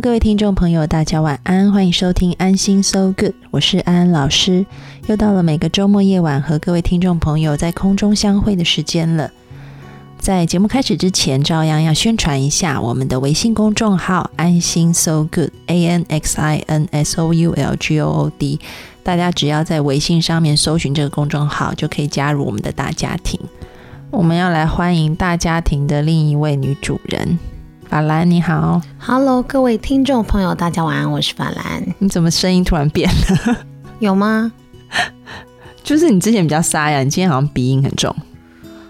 各位听众朋友，大家晚安，欢迎收听安心 So Good，我是安安老师。又到了每个周末夜晚和各位听众朋友在空中相会的时间了。在节目开始之前，照样要宣传一下我们的微信公众号“安心 So Good”，A N X I N S O U L G O O D。大家只要在微信上面搜寻这个公众号，就可以加入我们的大家庭。我们要来欢迎大家庭的另一位女主人。法兰你好，Hello，各位听众朋友，大家晚安，我是法兰。你怎么声音突然变了？有吗？就是你之前比较沙哑，你今天好像鼻音很重。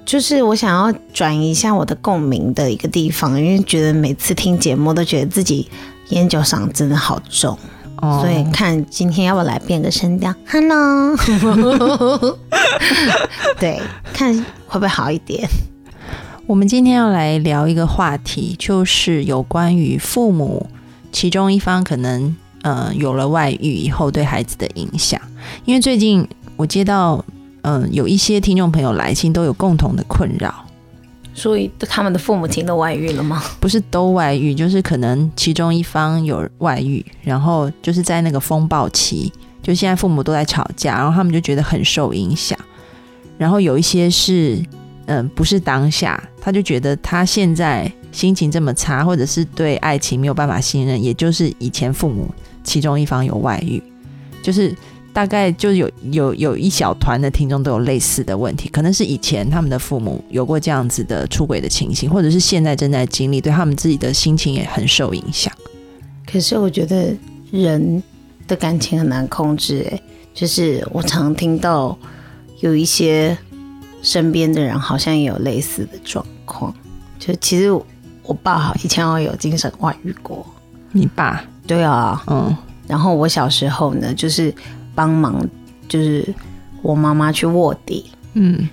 就是我想要转移一下我的共鸣的一个地方，因为觉得每次听节目都觉得自己烟酒嗓真的好重，所以看今天要不要来变个声调，Hello，对，看会不会好一点。我们今天要来聊一个话题，就是有关于父母其中一方可能呃有了外遇以后对孩子的影响。因为最近我接到嗯有一些听众朋友来信，都有共同的困扰，所以他们的父母亲都外遇了吗？不是都外遇，就是可能其中一方有外遇，然后就是在那个风暴期，就现在父母都在吵架，然后他们就觉得很受影响，然后有一些是。嗯，不是当下，他就觉得他现在心情这么差，或者是对爱情没有办法信任，也就是以前父母其中一方有外遇，就是大概就有有有一小团的听众都有类似的问题，可能是以前他们的父母有过这样子的出轨的情形，或者是现在正在经历，对他们自己的心情也很受影响。可是我觉得人的感情很难控制，哎，就是我常听到有一些。身边的人好像也有类似的状况，就其实我爸好以前我有精神外遇过。你爸？对啊，嗯。然后我小时候呢，就是帮忙，就是我妈妈去卧底，嗯，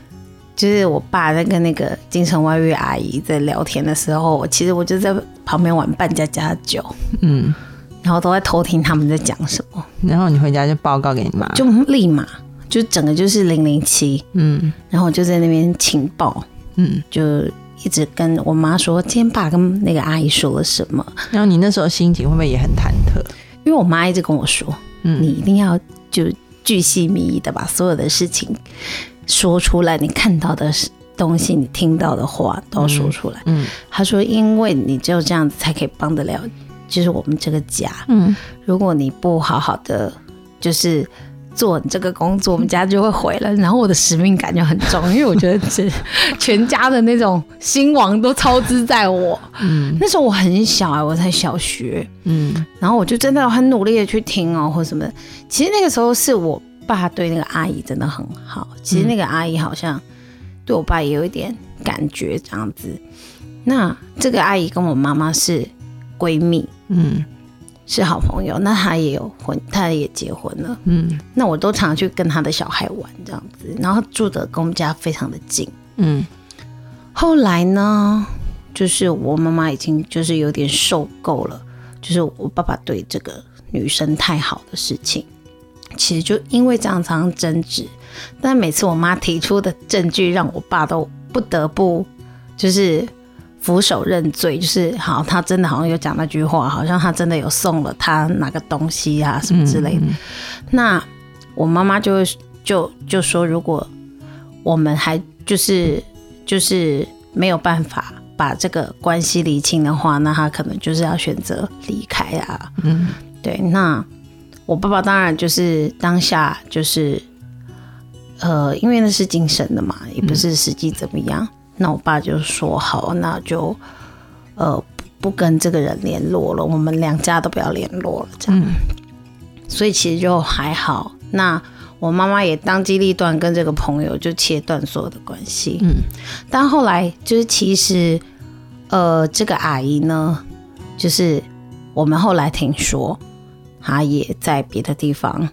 就是我爸在跟那个精神外遇阿姨在聊天的时候，其实我就在旁边玩扮家家酒，嗯，然后都在偷听他们在讲什么。然后你回家就报告给你妈，就立马。就整个就是零零七，嗯，然后我就在那边情报，嗯，就一直跟我妈说，今天爸跟那个阿姨说了什么。然后你那时候心情会不会也很忐忑？因为我妈一直跟我说，嗯，你一定要就巨细靡遗的把所有的事情说出来，你看到的东西，你听到的话都要说出来。嗯，她说，因为你只有这样子才可以帮得了，就是我们这个家。嗯，如果你不好好的，就是。做这个工作，我们家就会毁了。然后我的使命感就很重，因为我觉得是 全家的那种兴亡都操之在我。嗯，那时候我很小啊，我才小学。嗯，然后我就真的很努力的去听哦，或什么。其实那个时候是我爸对那个阿姨真的很好。其实那个阿姨好像对我爸也有一点感觉这样子。那这个阿姨跟我妈妈是闺蜜。嗯。是好朋友，那他也有婚，他也结婚了。嗯，那我都常去跟他的小孩玩这样子，然后住的跟我们家非常的近。嗯，后来呢，就是我妈妈已经就是有点受够了，就是我爸爸对这个女生太好的事情，其实就因为这样常常争执。但每次我妈提出的证据，让我爸都不得不就是。俯首认罪，就是好，他真的好像有讲那句话，好像他真的有送了他哪个东西啊，什么之类的。那我妈妈就会就就说，如果我们还就是就是没有办法把这个关系理清的话，那他可能就是要选择离开啊。嗯，对。那我爸爸当然就是当下就是，呃，因为那是精神的嘛，也不是实际怎么样。那我爸就说好，那就呃不跟这个人联络了，我们两家都不要联络了，这样。所以其实就还好。那我妈妈也当机立断跟这个朋友就切断所有的关系。嗯。但后来就是其实呃，这个阿姨呢，就是我们后来听说，她也在别的地方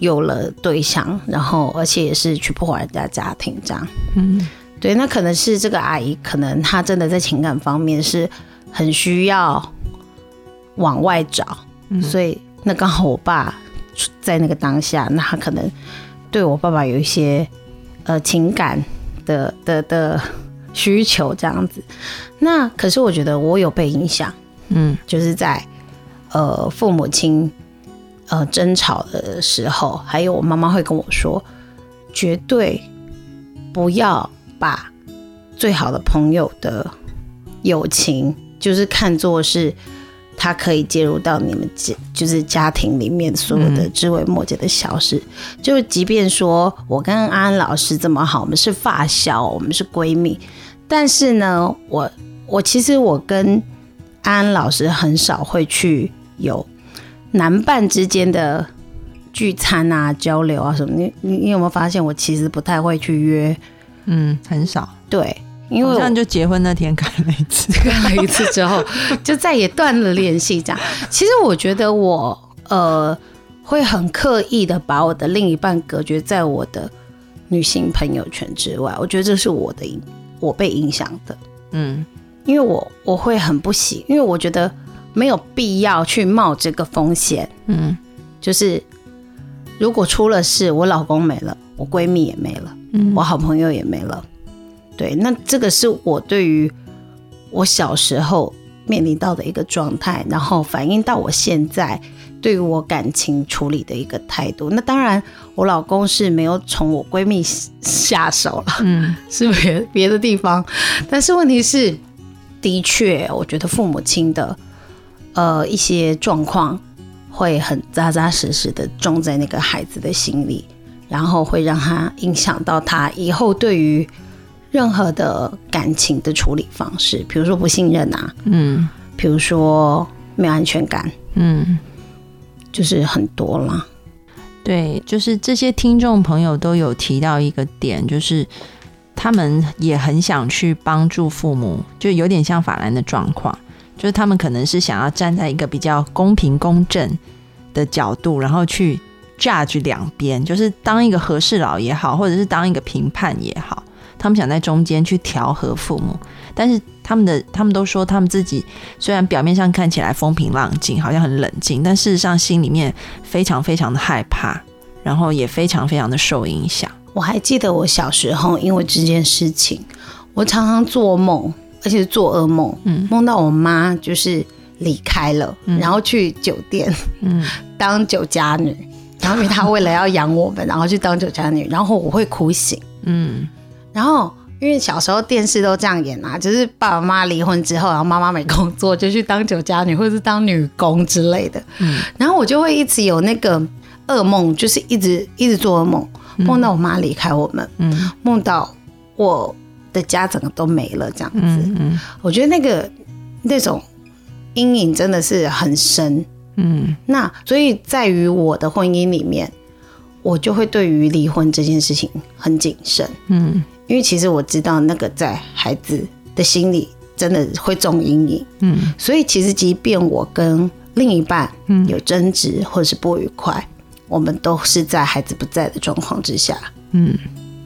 有了对象，然后而且也是去破坏人家家庭这样。嗯，对，那可能是这个阿姨，可能她真的在情感方面是很需要往外找，所以那刚好我爸在那个当下，那他可能对我爸爸有一些呃情感的的的。需求这样子，那可是我觉得我有被影响，嗯，就是在呃父母亲呃争吵的时候，还有我妈妈会跟我说，绝对不要把最好的朋友的友情，就是看作是。他可以介入到你们家，就是家庭里面所有的枝微末节的小事。就即便说我跟安安老师这么好，我们是发小，我们是闺蜜，但是呢，我我其实我跟安安老师很少会去有男伴之间的聚餐啊、交流啊什么。你你你有没有发现，我其实不太会去约？嗯，很少。对。因为这样就结婚那天看了一次，看了一次之后 就再也断了联系。这样，其实我觉得我呃会很刻意的把我的另一半隔绝在我的女性朋友圈之外。我觉得这是我的影，我被影响的。嗯，因为我我会很不喜，因为我觉得没有必要去冒这个风险。嗯，就是如果出了事，我老公没了，我闺蜜也没了，我好朋友也没了。对，那这个是我对于我小时候面临到的一个状态，然后反映到我现在对于我感情处理的一个态度。那当然，我老公是没有从我闺蜜下手了，嗯，是别别的地方。但是问题是，的确，我觉得父母亲的呃一些状况会很扎扎实实的种在那个孩子的心里，然后会让他影响到他以后对于。任何的感情的处理方式，比如说不信任啊，嗯，比如说没有安全感，嗯，就是很多啦。对，就是这些听众朋友都有提到一个点，就是他们也很想去帮助父母，就有点像法兰的状况，就是他们可能是想要站在一个比较公平公正的角度，然后去 judge 两边，就是当一个和事佬也好，或者是当一个评判也好。他们想在中间去调和父母，但是他们的他们都说，他们自己虽然表面上看起来风平浪静，好像很冷静，但事实上心里面非常非常的害怕，然后也非常非常的受影响。我还记得我小时候，因为这件事情，我常常做梦，而且是做噩梦，嗯，梦到我妈就是离开了，然后去酒店，嗯，当酒家女，然后因为她为了要养我们，然后去当酒家女，然后我会哭醒，嗯。然后，因为小时候电视都这样演啊，就是爸爸妈妈离婚之后，然后妈妈没工作，就去当酒家女或者是当女工之类的。嗯，然后我就会一直有那个噩梦，就是一直一直做噩梦，梦到我妈离开我们，嗯，梦到我的家整个都没了这样子。嗯，我觉得那个那种阴影真的是很深。嗯，那所以在于我的婚姻里面，我就会对于离婚这件事情很谨慎。嗯。因为其实我知道那个在孩子的心里真的会种阴影，嗯，所以其实即便我跟另一半有争执或者是不愉快，我们都是在孩子不在的状况之下，嗯，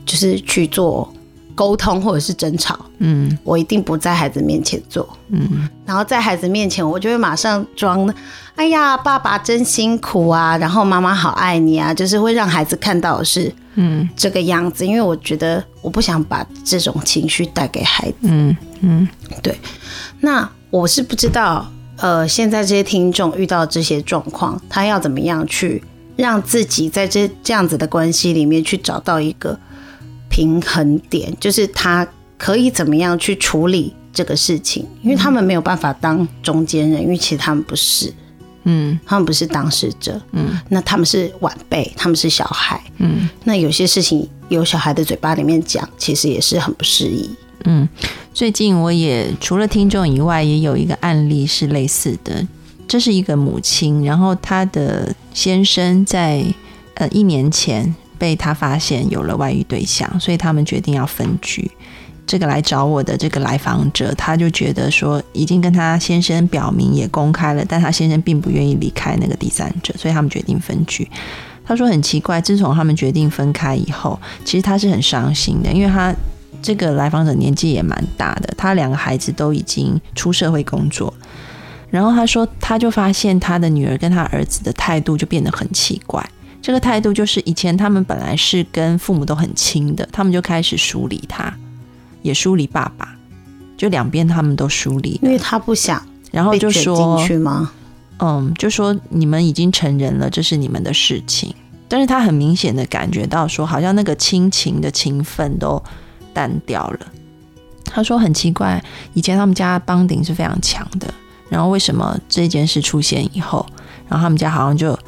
就是去做。沟通或者是争吵，嗯，我一定不在孩子面前做，嗯，然后在孩子面前，我就会马上装，哎呀，爸爸真辛苦啊，然后妈妈好爱你啊，就是会让孩子看到是，嗯，这个样子，因为我觉得我不想把这种情绪带给孩子，嗯嗯，对，那我是不知道，呃，现在这些听众遇到这些状况，他要怎么样去让自己在这这样子的关系里面去找到一个。平衡点就是他可以怎么样去处理这个事情，因为他们没有办法当中间人，因为其实他们不是，嗯，他们不是当事者，嗯，那他们是晚辈，他们是小孩，嗯，那有些事情由小孩的嘴巴里面讲，其实也是很不适宜，嗯。最近我也除了听众以外，也有一个案例是类似的，这是一个母亲，然后她的先生在呃一年前。被他发现有了外遇对象，所以他们决定要分居。这个来找我的这个来访者，他就觉得说已经跟他先生表明也公开了，但他先生并不愿意离开那个第三者，所以他们决定分居。他说很奇怪，自从他们决定分开以后，其实他是很伤心的，因为他这个来访者年纪也蛮大的，他两个孩子都已经出社会工作。然后他说，他就发现他的女儿跟他儿子的态度就变得很奇怪。这个态度就是以前他们本来是跟父母都很亲的，他们就开始疏离他，也疏离爸爸，就两边他们都疏离。因为他不想，然后就说去吗？嗯，就说你们已经成人了，这是你们的事情。但是他很明显的感觉到说，好像那个亲情的情分都淡掉了。他说很奇怪，以前他们家帮顶是非常强的。然后为什么这件事出现以后，然后他们家好像就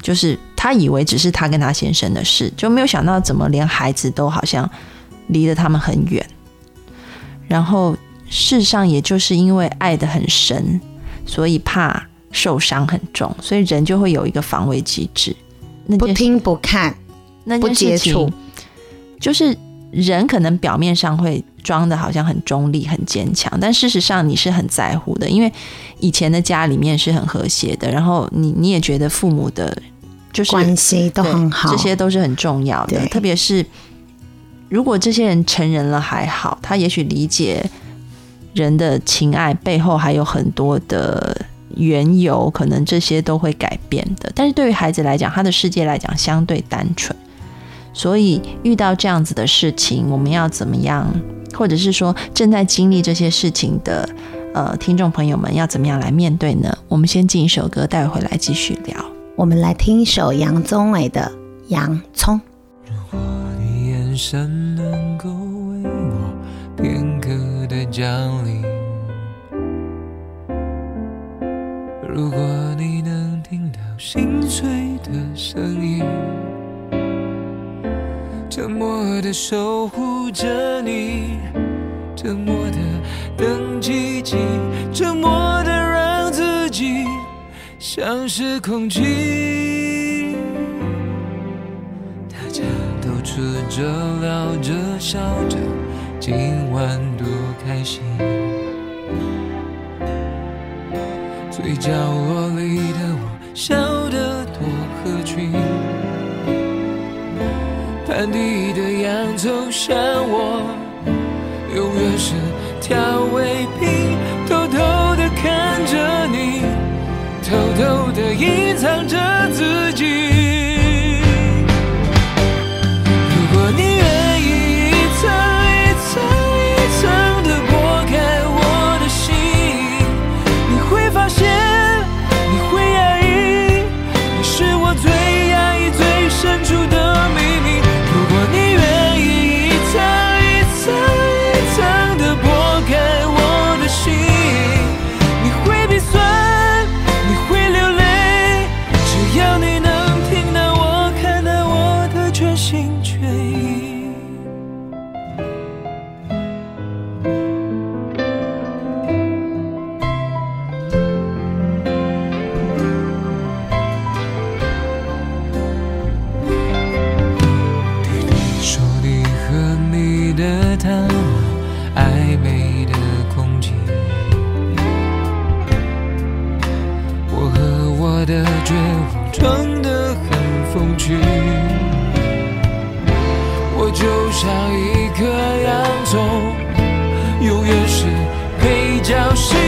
就是他以为只是他跟他先生的事，就没有想到怎么连孩子都好像离得他们很远。然后事实上也就是因为爱得很深，所以怕受伤很重，所以人就会有一个防卫机制，不听不看，不接触，就是。人可能表面上会装的好像很中立、很坚强，但事实上你是很在乎的，因为以前的家里面是很和谐的，然后你你也觉得父母的，就是关系都很好，这些都是很重要的。特别是如果这些人成人了还好，他也许理解人的情爱背后还有很多的缘由，可能这些都会改变的。但是对于孩子来讲，他的世界来讲相对单纯。所以遇到这样子的事情，我们要怎么样？或者是说正在经历这些事情的呃听众朋友们要怎么样来面对呢？我们先进一首歌，待会回来继续聊。我们来听一首杨宗纬的《洋葱》。如果你眼神能够为我片刻的降临，如果你能听到心碎的声音。沉默的守护着你，沉默的等奇迹，沉默的像是空气。大家都吃着聊着笑着，今晚多开心。最角落里的我，笑得多合群。盘底的洋葱像我，永远是调味品，偷偷的隐藏着自己。消失。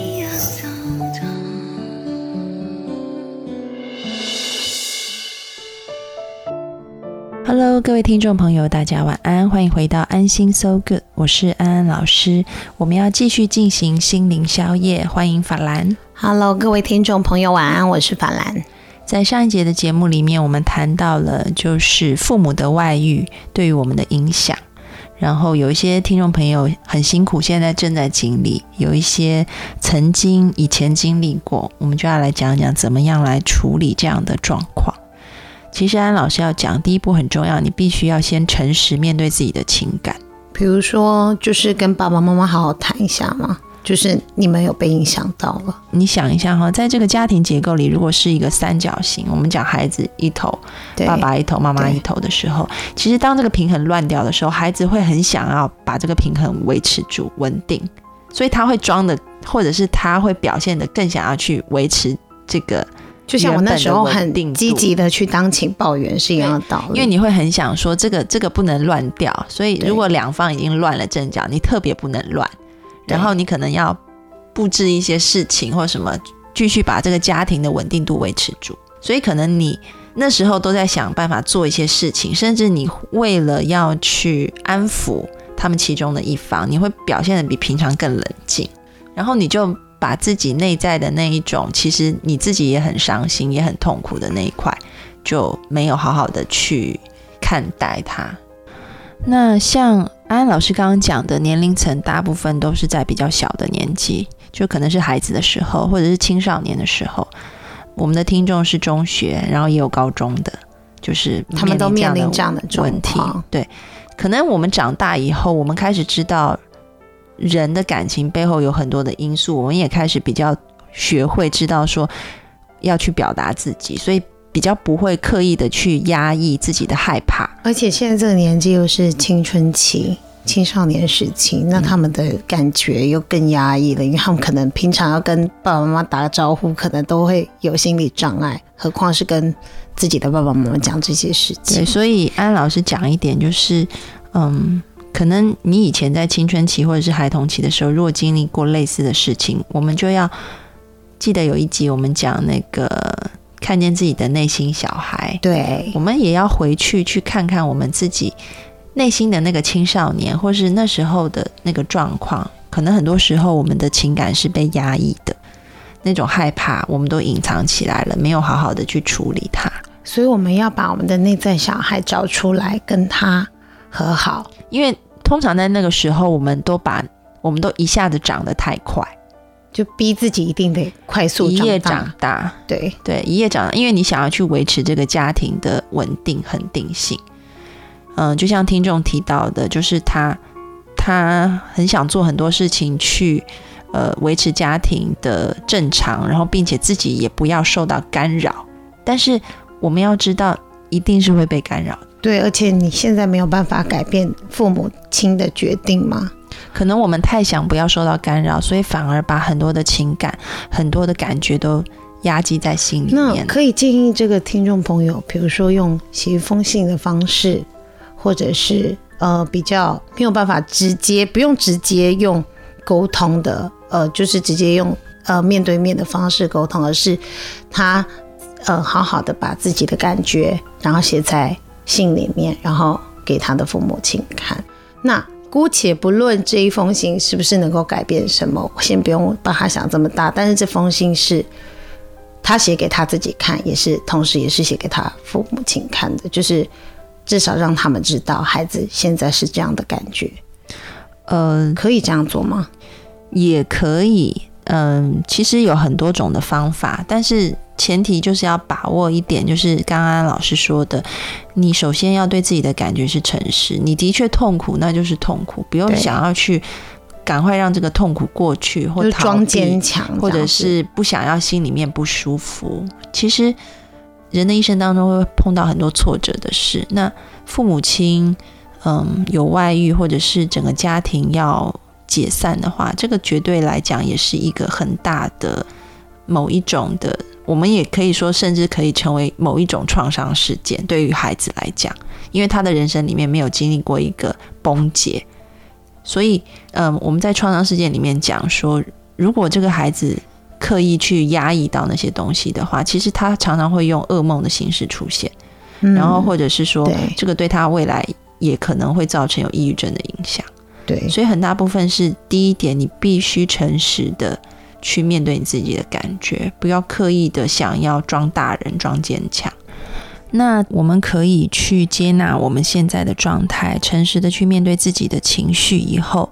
Hello，各位听众朋友，大家晚安，欢迎回到安心 So Good，我是安安老师。我们要继续进行心灵宵夜，欢迎法兰。Hello，各位听众朋友，晚安，我是法兰。在上一节的节目里面，我们谈到了就是父母的外遇对于我们的影响，然后有一些听众朋友很辛苦，现在正在经历；有一些曾经以前经历过，我们就要来讲讲怎么样来处理这样的状况。其实安老师要讲，第一步很重要，你必须要先诚实面对自己的情感。比如说，就是跟爸爸妈妈好好谈一下嘛，就是你们有被影响到了。你想一下哈，在这个家庭结构里，如果是一个三角形，我们讲孩子一头，爸爸一头，妈妈一头的时候，其实当这个平衡乱掉的时候，孩子会很想要把这个平衡维持住、稳定，所以他会装的，或者是他会表现的更想要去维持这个。就像我那时候很积极的去当情报员是一样的道理，因为你会很想说这个这个不能乱掉，所以如果两方已经乱了阵脚，你特别不能乱，然后你可能要布置一些事情或什么，继续把这个家庭的稳定度维持住。所以可能你那时候都在想办法做一些事情，甚至你为了要去安抚他们其中的一方，你会表现的比平常更冷静，然后你就。把自己内在的那一种，其实你自己也很伤心、也很痛苦的那一块，就没有好好的去看待它。那像安安老师刚刚讲的，年龄层大部分都是在比较小的年纪，就可能是孩子的时候，或者是青少年的时候。我们的听众是中学，然后也有高中的，就是他们都面临这样的问题。对，可能我们长大以后，我们开始知道。人的感情背后有很多的因素，我们也开始比较学会知道说要去表达自己，所以比较不会刻意的去压抑自己的害怕。而且现在这个年纪又是青春期、青少年时期，那他们的感觉又更压抑了，因为他们可能平常要跟爸爸妈妈打个招呼，可能都会有心理障碍，何况是跟自己的爸爸妈妈讲这些事情。对，所以安老师讲一点就是，嗯。可能你以前在青春期或者是孩童期的时候，如果经历过类似的事情，我们就要记得有一集我们讲那个看见自己的内心小孩，对，我们也要回去去看看我们自己内心的那个青少年，或是那时候的那个状况。可能很多时候我们的情感是被压抑的，那种害怕我们都隐藏起来了，没有好好的去处理它。所以我们要把我们的内在小孩找出来，跟他。和好，因为通常在那个时候，我们都把我们都一下子长得太快，就逼自己一定得快速一夜长大。对对，一夜长大，因为你想要去维持这个家庭的稳定恒定性。嗯，就像听众提到的，就是他他很想做很多事情去呃维持家庭的正常，然后并且自己也不要受到干扰。但是我们要知道，一定是会被干扰。对，而且你现在没有办法改变父母亲的决定吗？可能我们太想不要受到干扰，所以反而把很多的情感、很多的感觉都压积在心里面。那可以建议这个听众朋友，比如说用写一封信的方式，或者是呃比较没有办法直接不用直接用沟通的，呃，就是直接用呃面对面的方式沟通，而是他呃好好的把自己的感觉，然后写在。信里面，然后给他的父母亲看。那姑且不论这一封信是不是能够改变什么，先不用把它想这么大。但是这封信是他写给他自己看，也是同时也是写给他父母亲看的，就是至少让他们知道孩子现在是这样的感觉。呃，可以这样做吗？也可以。嗯，其实有很多种的方法，但是前提就是要把握一点，就是刚刚老师说的，你首先要对自己的感觉是诚实。你的确痛苦，那就是痛苦，不用想要去赶快让这个痛苦过去，或装坚强，或者是不想要心里面不舒服。其实人的一生当中会碰到很多挫折的事，那父母亲嗯有外遇，或者是整个家庭要。解散的话，这个绝对来讲也是一个很大的某一种的，我们也可以说，甚至可以成为某一种创伤事件。对于孩子来讲，因为他的人生里面没有经历过一个崩解，所以，嗯，我们在创伤事件里面讲说，如果这个孩子刻意去压抑到那些东西的话，其实他常常会用噩梦的形式出现，然后或者是说，这个对他未来也可能会造成有抑郁症的影响。对，所以很大部分是第一点，你必须诚实的去面对你自己的感觉，不要刻意的想要装大人、装坚强。那我们可以去接纳我们现在的状态，诚实的去面对自己的情绪。以后，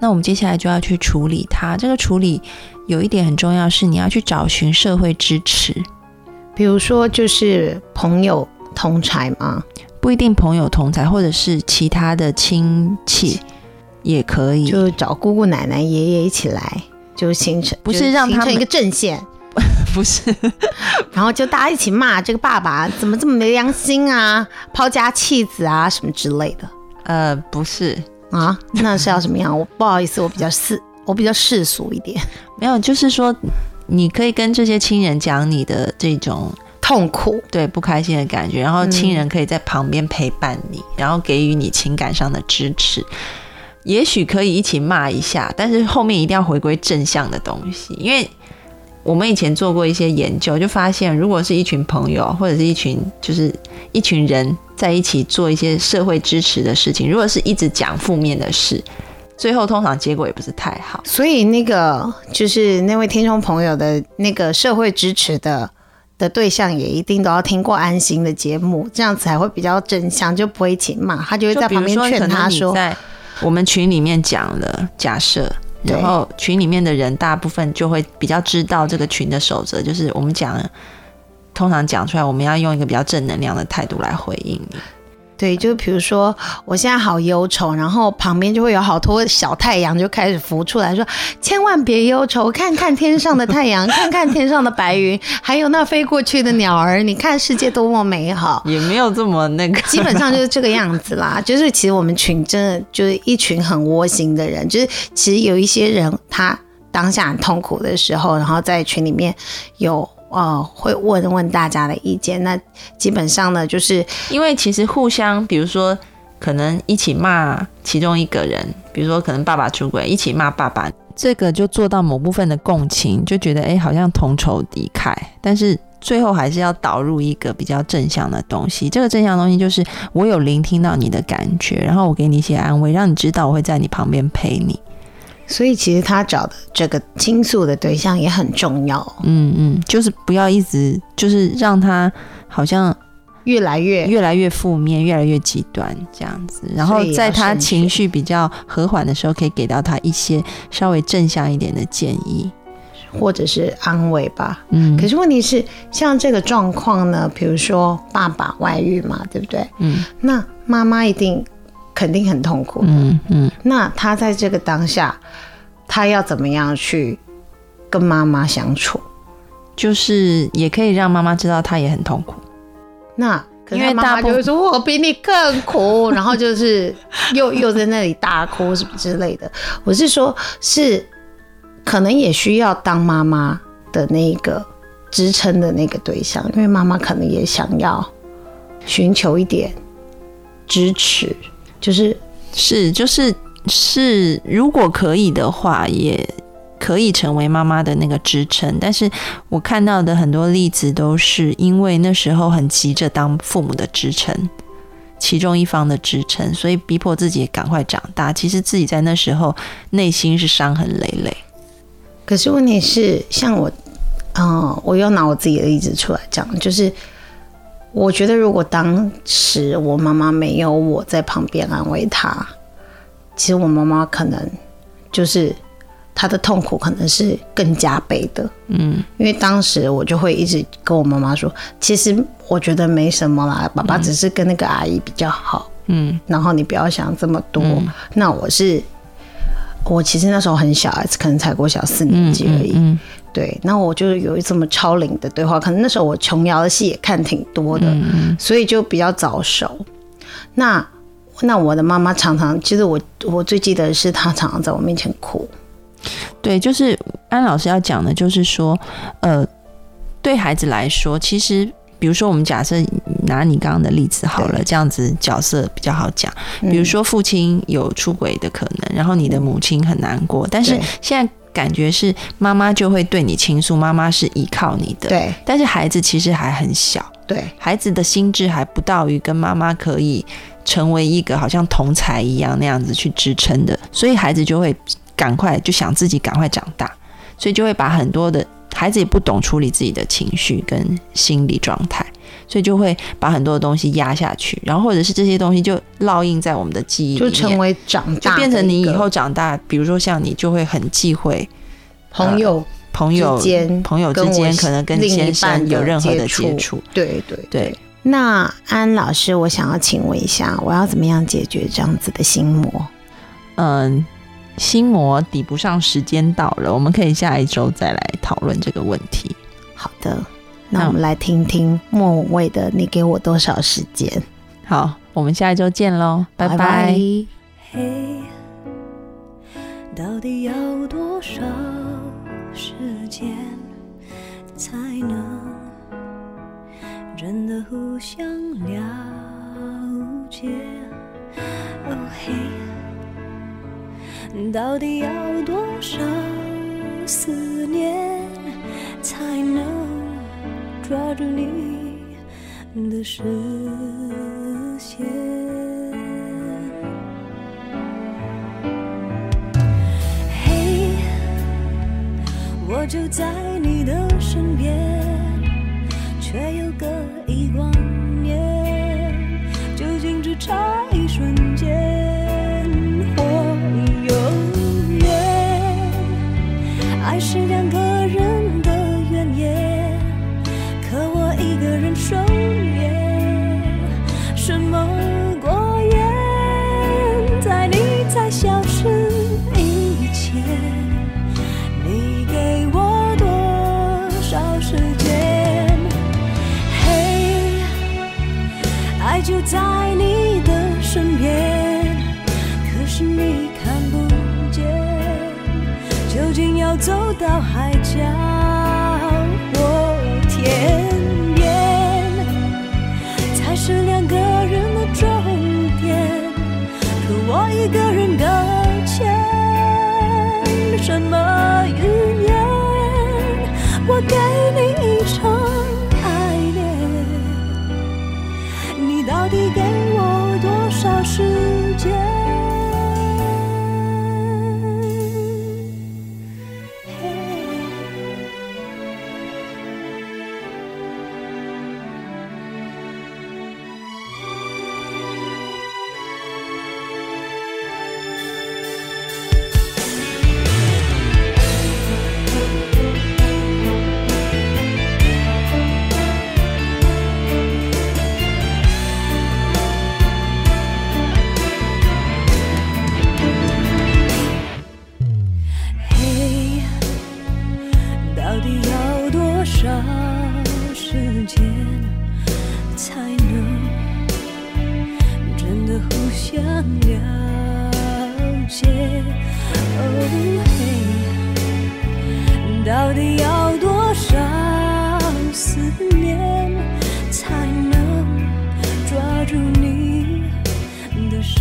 那我们接下来就要去处理它。这个处理有一点很重要，是你要去找寻社会支持，比如说就是朋友同才吗？不一定朋友同才，或者是其他的亲戚。也可以，就找姑姑、奶奶、爷爷一起来，就形成不是让他们一个阵线，不是，然后就大家一起骂这个爸爸怎么这么没良心啊，抛家弃子啊什么之类的。呃，不是啊，那是要什么样？我不好意思，我比较世，我比较世俗一点。没有，就是说你可以跟这些亲人讲你的这种痛苦，对不开心的感觉，然后亲人可以在旁边陪伴你，然后给予你情感上的支持。也许可以一起骂一下，但是后面一定要回归正向的东西，因为我们以前做过一些研究，就发现如果是一群朋友或者是一群就是一群人在一起做一些社会支持的事情，如果是一直讲负面的事，最后通常结果也不是太好。所以那个就是那位听众朋友的那个社会支持的的对象，也一定都要听过安心的节目，这样子才会比较正向，就不会一起骂，他就会在旁边劝他说。我们群里面讲了假设，然后群里面的人大部分就会比较知道这个群的守则，就是我们讲，通常讲出来，我们要用一个比较正能量的态度来回应你。对，就比如说我现在好忧愁，然后旁边就会有好多小太阳就开始浮出来说：“千万别忧愁，看看天上的太阳，看看天上的白云，还有那飞过去的鸟儿，你看世界多么美好。”也没有这么那个，基本上就是这个样子啦。就是其实我们群真的就是一群很窝心的人，就是其实有一些人他当下很痛苦的时候，然后在群里面有。哦，会问问大家的意见。那基本上呢，就是因为其实互相，比如说可能一起骂其中一个人，比如说可能爸爸出轨，一起骂爸爸，这个就做到某部分的共情，就觉得哎，好像同仇敌忾。但是最后还是要导入一个比较正向的东西。这个正向东西就是我有聆听到你的感觉，然后我给你一些安慰，让你知道我会在你旁边陪你。所以其实他找的这个倾诉的对象也很重要。嗯嗯，就是不要一直就是让他好像越来越越来越负面，越来越极端这样子。然后在他情绪比较和缓的时候，可以给到他一些稍微正向一点的建议，或者是安慰吧。嗯。可是问题是，像这个状况呢，比如说爸爸外遇嘛，对不对？嗯。那妈妈一定。肯定很痛苦。嗯嗯，那他在这个当下，他要怎么样去跟妈妈相处？就是也可以让妈妈知道他也很痛苦。那因为妈妈就会说：“我比你更苦。” 然后就是又又在那里大哭什么之类的。我是说，是可能也需要当妈妈的那个支撑的那个对象，因为妈妈可能也想要寻求一点支持。就是是就是是，如果可以的话，也可以成为妈妈的那个支撑。但是我看到的很多例子都是因为那时候很急着当父母的支撑，其中一方的支撑，所以逼迫自己赶快长大。其实自己在那时候内心是伤痕累累。可是问题是，像我，嗯，我又拿我自己的例子出来讲，就是我觉得如果当时我妈妈没有我在旁边安慰她，其实我妈妈可能就是她的痛苦可能是更加倍的。嗯，因为当时我就会一直跟我妈妈说，其实。我觉得没什么啦，爸爸只是跟那个阿姨比较好，嗯，然后你不要想这么多。那我是，我其实那时候很小，可能才过小四年级而已。对，那我就有这么超龄的对话，可能那时候我琼瑶的戏也看挺多的，所以就比较早熟。那那我的妈妈常常，其实我我最记得是她常常在我面前哭。对，就是安老师要讲的，就是说，呃，对孩子来说，其实。比如说，我们假设拿你刚刚的例子好了，这样子角色比较好讲。比如说，父亲有出轨的可能，然后你的母亲很难过，但是现在感觉是妈妈就会对你倾诉，妈妈是依靠你的。对，但是孩子其实还很小，对，孩子的心智还不到于跟妈妈可以成为一个好像同才一样那样子去支撑的，所以孩子就会赶快就想自己赶快长大，所以就会把很多的。孩子也不懂处理自己的情绪跟心理状态，所以就会把很多的东西压下去，然后或者是这些东西就烙印在我们的记忆里面，就成为长大，就变成你以后长大，比如说像你就会很忌讳朋友朋友间朋友之间可能跟先生有任何的接触，对对对。那安老师，我想要请问一下，我要怎么样解决这样子的心魔？嗯。心魔抵不上时间到了，我们可以下一周再来讨论这个问题。好的，那我们来听听莫文蔚的《你给我多少时间》。好，我们下一周见喽，拜拜。嘿，到底要多少时间才能真的互相了解？哦嘿。到底要多少思念，才能抓住你的视线？嘿，我就在你的身边，却又隔一光年，究竟只差要天黑到底要多少思念才能抓住你的手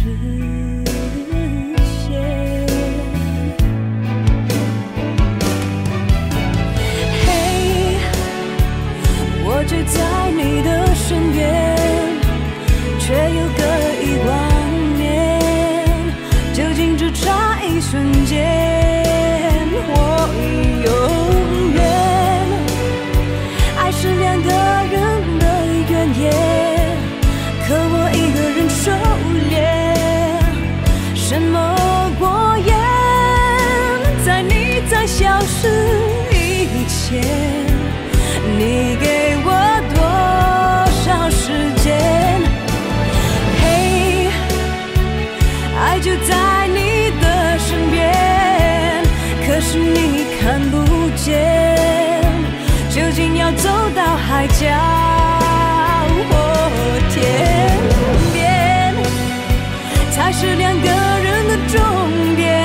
要走到海角或天边，才是两个人的终点。